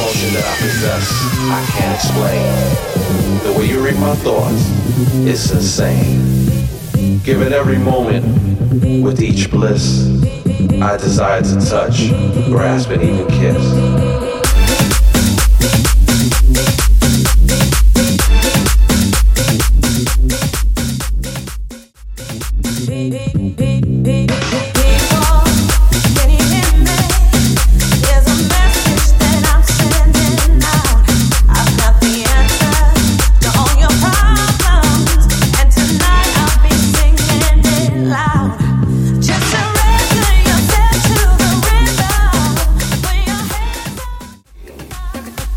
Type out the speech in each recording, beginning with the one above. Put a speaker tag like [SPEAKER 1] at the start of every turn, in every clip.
[SPEAKER 1] attraction that I possess, I can't explain. The way you read my thoughts, it's insane. Given every moment, with each bliss, I desire to touch, grasp, and even kiss.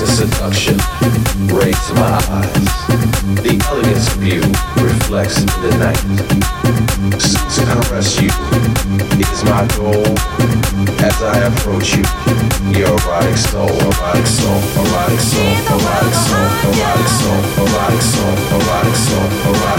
[SPEAKER 1] in seduction, raise my eyes. The elegance of you reflects in the night. To caress you is my goal. As I approach you, your erotic soul, erotic soul, erotic soul, erotic soul, erotic soul, erotic soul, erotic soul, erotic soul, erotic